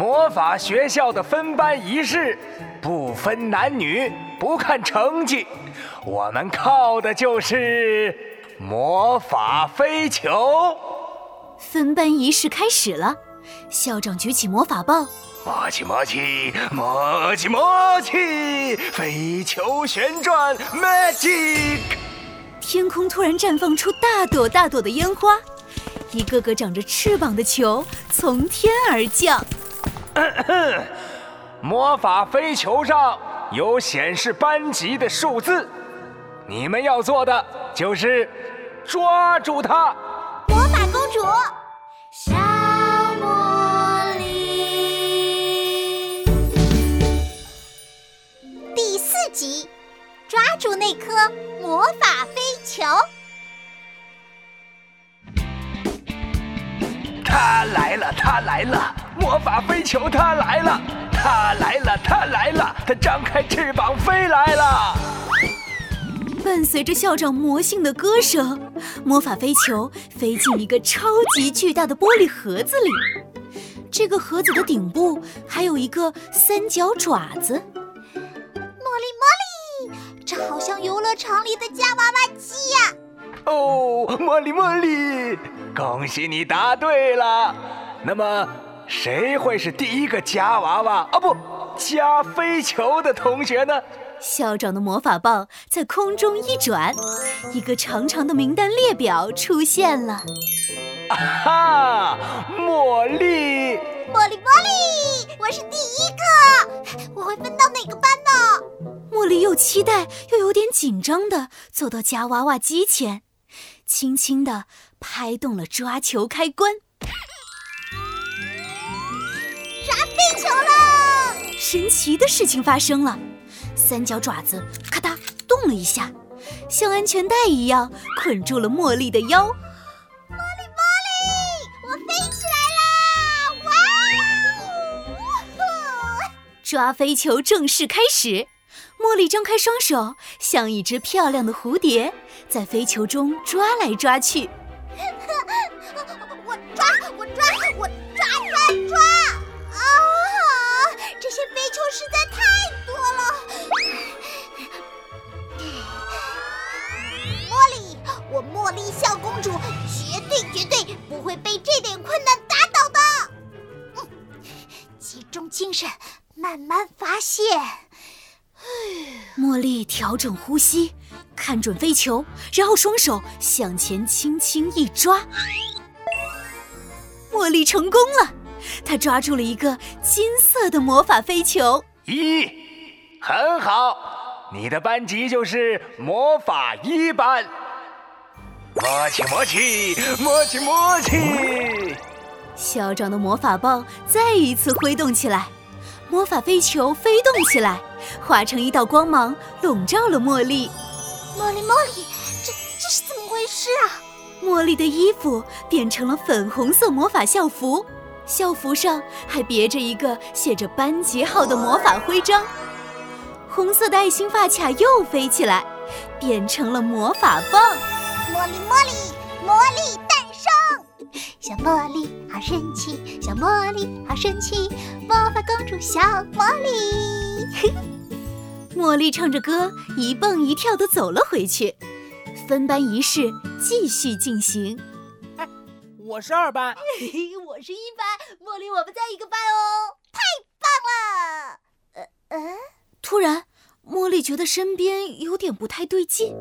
魔法学校的分班仪式不分男女，不看成绩，我们靠的就是魔法飞球。分班仪式开始了，校长举起魔法棒，默契默契默契默契，飞球旋转，magic！天空突然绽放出大朵大朵的烟花，一个个长着翅膀的球从天而降。魔法飞球上有显示班级的数字，你们要做的就是抓住它。魔法公主，小茉莉，第四集，抓住那颗魔法飞球。他来了，他来了，魔法飞球它来了，它来了，它来了，它张开翅膀飞来了。伴随着校长魔性的歌声，魔法飞球飞进一个超级巨大的玻璃盒子里。这个盒子的顶部还有一个三角爪子。茉莉，茉莉，这好像游乐场里的夹娃娃机呀！哦，茉莉，茉莉，恭喜你答对了。那么，谁会是第一个夹娃娃啊？不，夹飞球的同学呢？校长的魔法棒在空中一转，一个长长的名单列表出现了。啊哈，茉莉！茉莉，茉莉，我是第一个，我会分到哪个班呢？茉莉又期待又有点紧张的走到夹娃娃机前，轻轻的拍动了抓球开关，球了！神奇的事情发生了。三角爪子咔嗒动了一下，像安全带一样捆住了茉莉的腰。茉莉，茉莉，我飞起来啦！哇！抓飞球正式开始。茉莉张开双手，像一只漂亮的蝴蝶，在飞球中抓来抓去。实在太多了……茉莉小公主绝对绝对不会被这点困难打倒的。嗯，集中精神，慢慢发现。茉莉调整呼吸，看准飞球，然后双手向前轻轻一抓。茉莉成功了，她抓住了一个金色的魔法飞球。一，很好，你的班级就是魔法一班。魔气魔气魔气魔气！校长的魔法棒再一次挥动起来，魔法飞球飞动起来，化成一道光芒，笼罩了茉莉。茉莉，茉莉，这这是怎么回事啊？茉莉的衣服变成了粉红色魔法校服，校服上还别着一个写着班级号的魔法徽章。红色的爱心发卡又飞起来，变成了魔法棒。茉莉，茉莉，魔力诞生！小茉莉好神奇，小茉莉好神奇，魔法公主小茉莉。茉莉唱着歌，一蹦一跳地走了回去。分班仪式继续进行。哎我是二班，我是一班。茉莉，我们在一个班哦，太棒了！呃呃，突然，茉莉觉得身边有点不太对劲。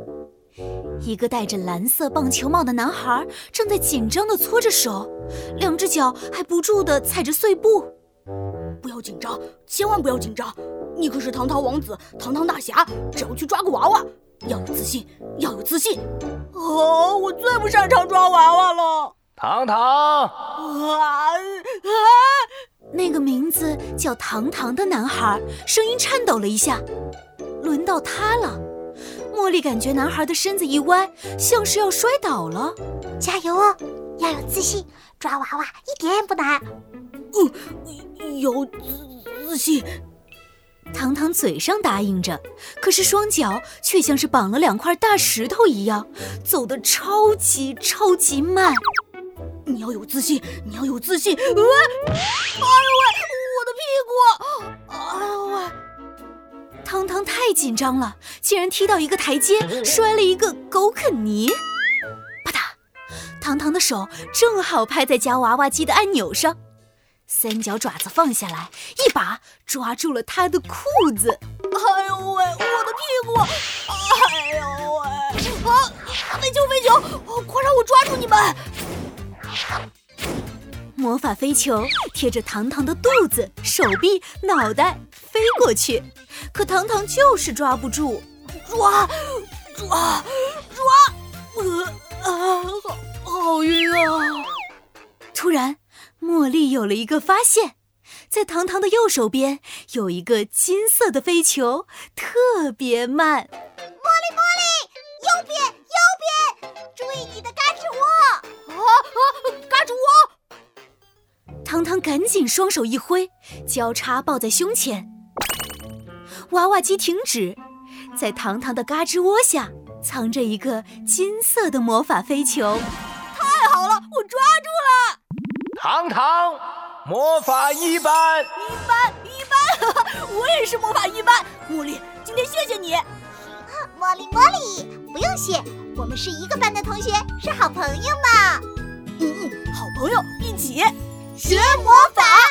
一个戴着蓝色棒球帽的男孩正在紧张地搓着手，两只脚还不住地踩着碎步。不要紧张，千万不要紧张！你可是堂堂王子，堂堂大侠，只要去抓个娃娃，要有自信，要有自信。哦，我最不擅长抓娃娃了。糖糖，啊啊！那个名字叫糖糖的男孩声音颤抖了一下，轮到他了。茉莉感觉男孩的身子一歪，像是要摔倒了。加油哦，要有自信，抓娃娃一点也不难。嗯，有自自信。糖糖嘴上答应着，可是双脚却像是绑了两块大石头一样，走得超级超级慢。你要有自信，你要有自信。哎呦喂，我的屁股！哎呦喂！汤汤太紧张了，竟然踢到一个台阶，摔了一个狗啃泥。啪嗒，汤汤的手正好拍在夹娃娃机的按钮上，三角爪子放下来，一把抓住了他的裤子。哎呦喂，我的屁股！哎呦喂！啊，飞球飞球，快让我抓住你们！魔法飞球贴着糖糖的肚子、手臂、脑袋飞过去，可糖糖就是抓不住，抓，抓，抓！呃啊，好好晕啊！突然，茉莉有了一个发现，在糖糖的右手边有一个金色的飞球，特别慢。茉莉，茉莉，右边，赶紧双手一挥，交叉抱在胸前。娃娃机停止，在糖糖的嘎吱窝下藏着一个金色的魔法飞球。太好了，我抓住了！糖糖，魔法一班，一班一班，我也是魔法一班。茉莉，今天谢谢你。茉莉茉莉，不用谢，我们是一个班的同学，是好朋友嘛。嗯嗯，好朋友一起。学魔法。